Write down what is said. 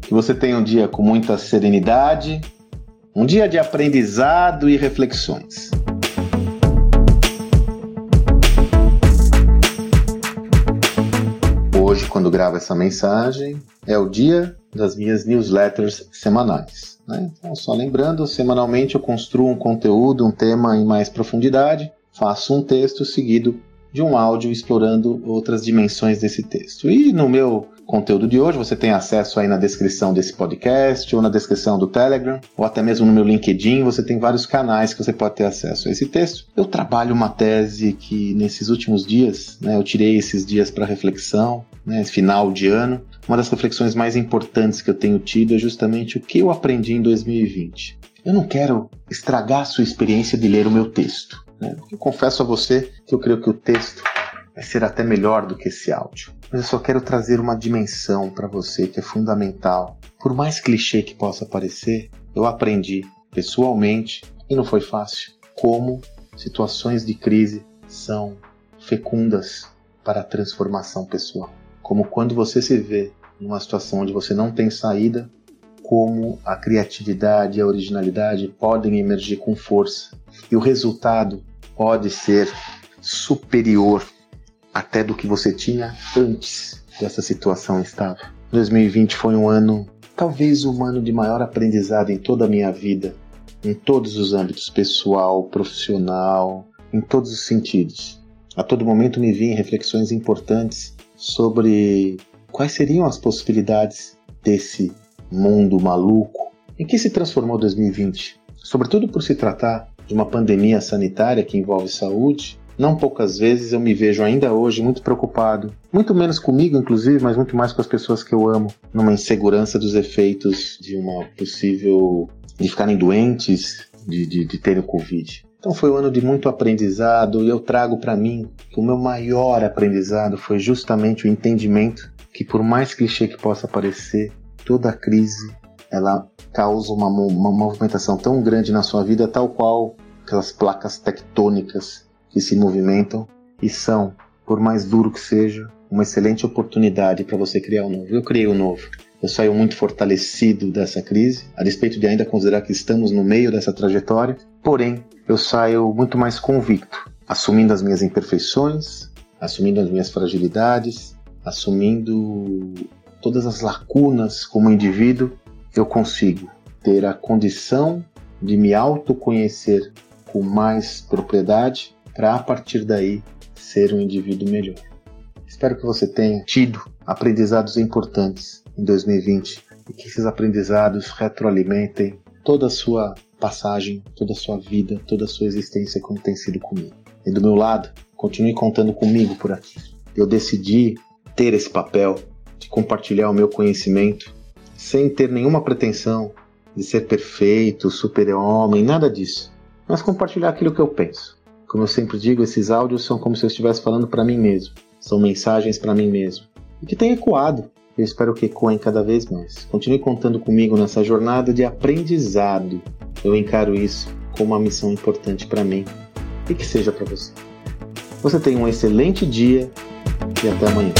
Que você tenha um dia com muita serenidade, um dia de aprendizado e reflexões. Hoje, quando gravo essa mensagem, é o dia das minhas newsletters semanais. Né? Então, só lembrando, semanalmente eu construo um conteúdo, um tema em mais profundidade, faço um texto seguido de um áudio explorando outras dimensões desse texto. E no meu conteúdo de hoje você tem acesso aí na descrição desse podcast, ou na descrição do Telegram, ou até mesmo no meu LinkedIn, você tem vários canais que você pode ter acesso a esse texto. Eu trabalho uma tese que nesses últimos dias, né, eu tirei esses dias para reflexão, né, final de ano. Uma das reflexões mais importantes que eu tenho tido é justamente o que eu aprendi em 2020. Eu não quero estragar a sua experiência de ler o meu texto. Né? Eu confesso a você que eu creio que o texto vai ser até melhor do que esse áudio. Mas eu só quero trazer uma dimensão para você que é fundamental. Por mais clichê que possa parecer, eu aprendi pessoalmente, e não foi fácil, como situações de crise são fecundas para a transformação pessoal. Como quando você se vê numa situação onde você não tem saída, como a criatividade e a originalidade podem emergir com força e o resultado pode ser superior até do que você tinha antes dessa situação estável. 2020 foi um ano, talvez um ano de maior aprendizado em toda a minha vida, em todos os âmbitos pessoal, profissional, em todos os sentidos. A todo momento me vi em reflexões importantes sobre quais seriam as possibilidades desse mundo maluco em que se transformou 2020, sobretudo por se tratar de uma pandemia sanitária que envolve saúde, não poucas vezes eu me vejo ainda hoje muito preocupado, muito menos comigo, inclusive, mas muito mais com as pessoas que eu amo, numa insegurança dos efeitos de uma possível. de ficarem doentes, de, de, de terem o Covid. Então foi um ano de muito aprendizado e eu trago para mim que o meu maior aprendizado foi justamente o entendimento que, por mais clichê que possa parecer, toda crise ela causa uma, uma movimentação tão grande na sua vida, tal qual aquelas placas tectônicas que se movimentam e são, por mais duro que seja, uma excelente oportunidade para você criar o um novo. Eu criei o um novo. Eu saio muito fortalecido dessa crise, a despeito de ainda considerar que estamos no meio dessa trajetória, porém, eu saio muito mais convicto, assumindo as minhas imperfeições, assumindo as minhas fragilidades, assumindo todas as lacunas como indivíduo, eu consigo ter a condição de me autoconhecer com mais propriedade para a partir daí ser um indivíduo melhor. Espero que você tenha tido aprendizados importantes em 2020 e que esses aprendizados retroalimentem toda a sua passagem, toda a sua vida, toda a sua existência como tem sido comigo. E do meu lado, continue contando comigo por aqui. Eu decidi ter esse papel de compartilhar o meu conhecimento sem ter nenhuma pretensão de ser perfeito, super-homem, nada disso, mas compartilhar aquilo que eu penso. Como eu sempre digo, esses áudios são como se eu estivesse falando para mim mesmo. São mensagens para mim mesmo. E que tem ecoado. Eu espero que ecoem cada vez mais. Continue contando comigo nessa jornada de aprendizado. Eu encaro isso como uma missão importante para mim e que seja para você. Você tenha um excelente dia e até amanhã.